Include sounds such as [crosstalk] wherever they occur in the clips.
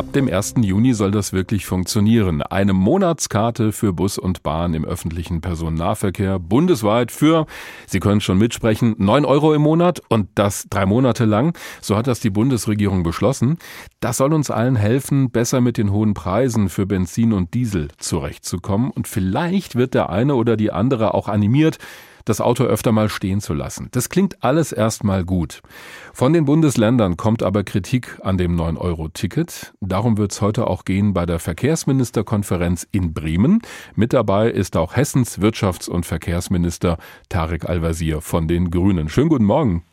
Ab dem 1. Juni soll das wirklich funktionieren. Eine Monatskarte für Bus und Bahn im öffentlichen Personennahverkehr bundesweit für, Sie können schon mitsprechen, 9 Euro im Monat und das drei Monate lang. So hat das die Bundesregierung beschlossen. Das soll uns allen helfen, besser mit den hohen Preisen für Benzin und Diesel zurechtzukommen. Und vielleicht wird der eine oder die andere auch animiert, das Auto öfter mal stehen zu lassen. Das klingt alles erstmal gut. Von den Bundesländern kommt aber Kritik an dem 9-Euro-Ticket. Darum wird es heute auch gehen bei der Verkehrsministerkonferenz in Bremen. Mit dabei ist auch Hessens Wirtschafts- und Verkehrsminister Tarek Al-Wazir von den Grünen. Schönen guten Morgen.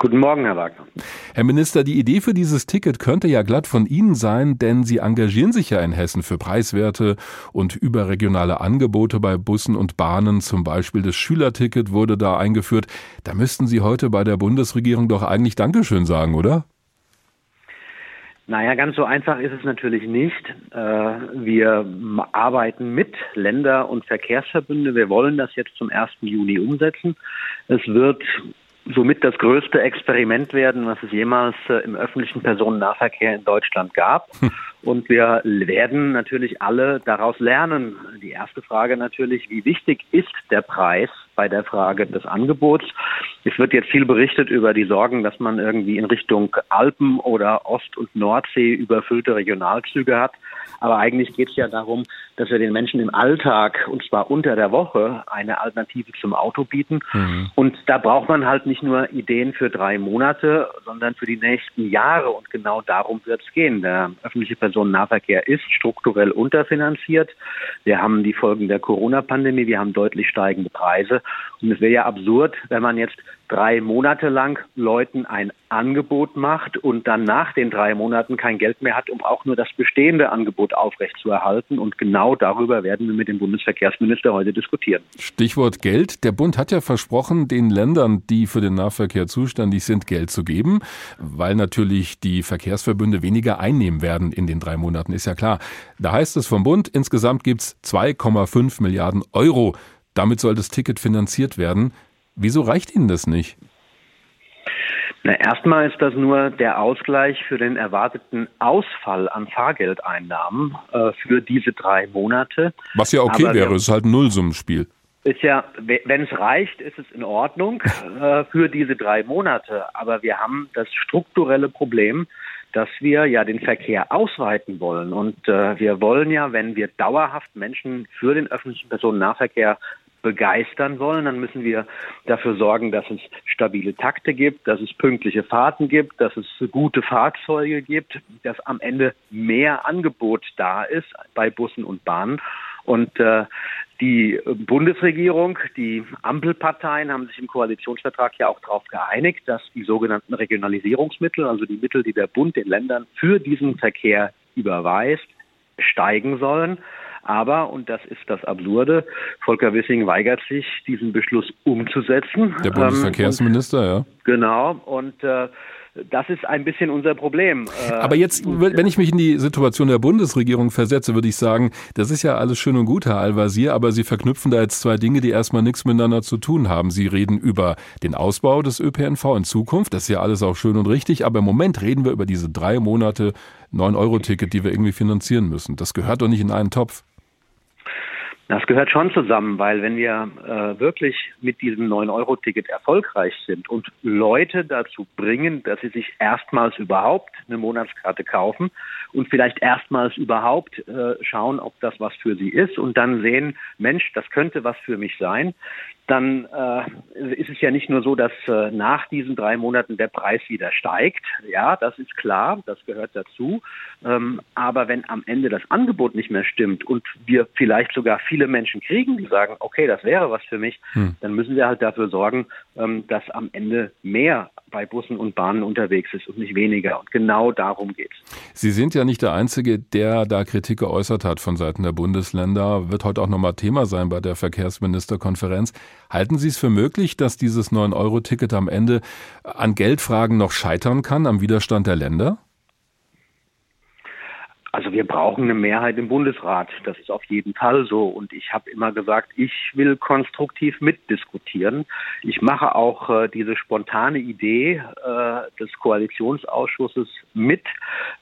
Guten Morgen, Herr Wagner. Herr Minister, die Idee für dieses Ticket könnte ja glatt von Ihnen sein, denn Sie engagieren sich ja in Hessen für preiswerte und überregionale Angebote bei Bussen und Bahnen. Zum Beispiel das Schülerticket wurde da eingeführt. Da müssten Sie heute bei der Bundesregierung doch eigentlich Dankeschön sagen, oder? Naja, ganz so einfach ist es natürlich nicht. Äh, wir arbeiten mit Länder- und Verkehrsverbünde. Wir wollen das jetzt zum 1. Juni umsetzen. Es wird somit das größte Experiment werden, was es jemals äh, im öffentlichen Personennahverkehr in Deutschland gab. Und wir werden natürlich alle daraus lernen. Die erste Frage natürlich, wie wichtig ist der Preis bei der Frage des Angebots? Es wird jetzt viel berichtet über die Sorgen, dass man irgendwie in Richtung Alpen oder Ost- und Nordsee überfüllte Regionalzüge hat. Aber eigentlich geht es ja darum, dass wir den Menschen im Alltag, und zwar unter der Woche, eine Alternative zum Auto bieten. Mhm. Und da braucht man halt nicht nur Ideen für drei Monate, sondern für die nächsten Jahre. Und genau darum wird es gehen. Der öffentliche Personennahverkehr ist strukturell unterfinanziert. Wir haben die Folgen der Corona-Pandemie, wir haben deutlich steigende Preise. Und es wäre ja absurd, wenn man jetzt drei Monate lang Leuten ein Angebot macht und dann nach den drei Monaten kein Geld mehr hat, um auch nur das bestehende Angebot aufrechtzuerhalten. Und genau darüber werden wir mit dem Bundesverkehrsminister heute diskutieren. Stichwort Geld. Der Bund hat ja versprochen, den Ländern, die für den Nahverkehr zuständig sind, Geld zu geben, weil natürlich die Verkehrsverbünde weniger einnehmen werden in den drei Monaten, ist ja klar. Da heißt es vom Bund, insgesamt gibt es 2,5 Milliarden Euro. Damit soll das Ticket finanziert werden. Wieso reicht Ihnen das nicht? Na, erstmal ist das nur der Ausgleich für den erwarteten Ausfall an Fahrgeldeinnahmen äh, für diese drei Monate. Was ja okay Aber wäre, es ist halt ein Nullsummenspiel. Ist ja, wenn es reicht, ist es in Ordnung [laughs] äh, für diese drei Monate. Aber wir haben das strukturelle Problem, dass wir ja den Verkehr ausweiten wollen. Und äh, wir wollen ja, wenn wir dauerhaft Menschen für den öffentlichen Personennahverkehr begeistern wollen, dann müssen wir dafür sorgen, dass es stabile Takte gibt, dass es pünktliche Fahrten gibt, dass es gute Fahrzeuge gibt, dass am Ende mehr Angebot da ist bei Bussen und Bahnen. Und äh, die Bundesregierung, die Ampelparteien haben sich im Koalitionsvertrag ja auch darauf geeinigt, dass die sogenannten Regionalisierungsmittel, also die Mittel, die der Bund den Ländern für diesen Verkehr überweist, steigen sollen. Aber, und das ist das Absurde, Volker Wissing weigert sich, diesen Beschluss umzusetzen. Der Bundesverkehrsminister, ähm, ja. Genau. Und äh, das ist ein bisschen unser Problem. Äh, Aber jetzt, wenn ich mich in die Situation der Bundesregierung versetze, würde ich sagen, das ist ja alles schön und gut, Herr Al-Wazir, aber Sie verknüpfen da jetzt zwei Dinge, die erstmal nichts miteinander zu tun haben. Sie reden über den Ausbau des ÖPNV in Zukunft, das ist ja alles auch schön und richtig, aber im Moment reden wir über diese drei Monate 9-Euro-Ticket, die wir irgendwie finanzieren müssen. Das gehört doch nicht in einen Topf. Das gehört schon zusammen, weil wenn wir äh, wirklich mit diesem 9-Euro-Ticket erfolgreich sind und Leute dazu bringen, dass sie sich erstmals überhaupt eine Monatskarte kaufen und vielleicht erstmals überhaupt äh, schauen, ob das was für sie ist und dann sehen, Mensch, das könnte was für mich sein, dann äh, ist es ja nicht nur so, dass äh, nach diesen drei Monaten der Preis wieder steigt. Ja, das ist klar, das gehört dazu. Ähm, aber wenn am Ende das Angebot nicht mehr stimmt und wir vielleicht sogar viele Menschen kriegen, die sagen, okay, das wäre was für mich, hm. dann müssen wir halt dafür sorgen, ähm, dass am Ende mehr bei Bussen und Bahnen unterwegs ist und nicht weniger. Und genau darum geht es. Sie sind ja nicht der Einzige, der da Kritik geäußert hat von Seiten der Bundesländer. Wird heute auch nochmal Thema sein bei der Verkehrsministerkonferenz. Halten Sie es für möglich, dass dieses 9-Euro-Ticket am Ende an Geldfragen noch scheitern kann, am Widerstand der Länder? Also wir brauchen eine Mehrheit im Bundesrat. Das ist auf jeden Fall so. Und ich habe immer gesagt, ich will konstruktiv mitdiskutieren. Ich mache auch äh, diese spontane Idee äh, des Koalitionsausschusses mit,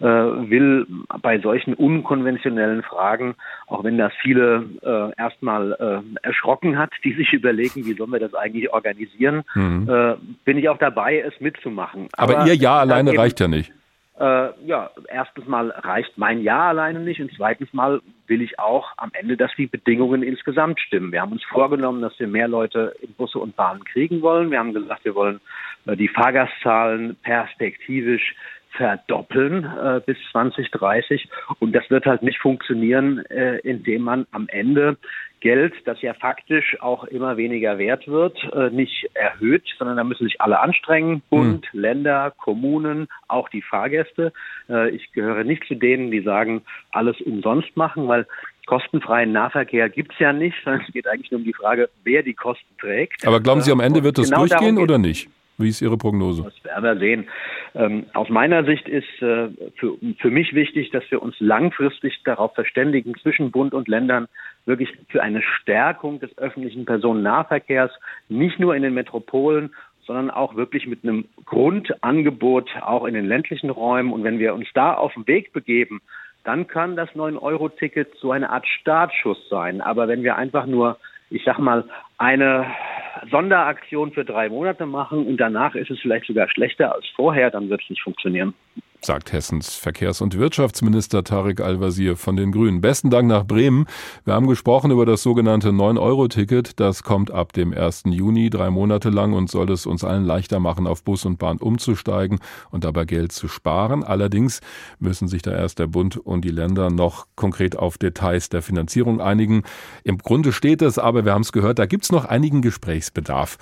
äh, will bei solchen unkonventionellen Fragen, auch wenn das viele äh, erstmal äh, erschrocken hat, die sich überlegen, wie sollen wir das eigentlich organisieren, mhm. Äh, bin ich auch dabei, es mitzumachen. Aber, Aber Ihr Ja alleine reicht ja nicht. Äh, ja, erstens mal reicht mein Ja alleine nicht und zweitens mal will ich auch am Ende, dass die Bedingungen insgesamt stimmen. Wir haben uns vorgenommen, dass wir mehr Leute in Busse und Bahnen kriegen wollen. Wir haben gesagt, wir wollen äh, die Fahrgastzahlen perspektivisch verdoppeln äh, bis 2030. Und das wird halt nicht funktionieren, äh, indem man am Ende Geld, das ja faktisch auch immer weniger wert wird, äh, nicht erhöht, sondern da müssen sich alle anstrengen. Bund, mhm. Länder, Kommunen, auch die Fahrgäste. Äh, ich gehöre nicht zu denen, die sagen, alles umsonst machen, weil kostenfreien Nahverkehr gibt es ja nicht, sondern es geht eigentlich nur um die Frage, wer die Kosten trägt. Aber glauben Sie, am Ende wird das genau durchgehen oder nicht? Wie ist Ihre Prognose? Das werden wir sehen. Ähm, aus meiner Sicht ist äh, für, für mich wichtig, dass wir uns langfristig darauf verständigen, zwischen Bund und Ländern wirklich für eine Stärkung des öffentlichen Personennahverkehrs, nicht nur in den Metropolen, sondern auch wirklich mit einem Grundangebot auch in den ländlichen Räumen. Und wenn wir uns da auf den Weg begeben, dann kann das 9-Euro-Ticket so eine Art Startschuss sein. Aber wenn wir einfach nur, ich sag mal, eine Sonderaktion für drei Monate machen und danach ist es vielleicht sogar schlechter als vorher, dann wird es nicht funktionieren sagt Hessens Verkehrs- und Wirtschaftsminister Tarek Al-Wazir von den Grünen. Besten Dank nach Bremen. Wir haben gesprochen über das sogenannte 9-Euro-Ticket. Das kommt ab dem 1. Juni drei Monate lang und soll es uns allen leichter machen, auf Bus und Bahn umzusteigen und dabei Geld zu sparen. Allerdings müssen sich da erst der Bund und die Länder noch konkret auf Details der Finanzierung einigen. Im Grunde steht es aber, wir haben es gehört, da gibt es noch einigen Gesprächsbedarf.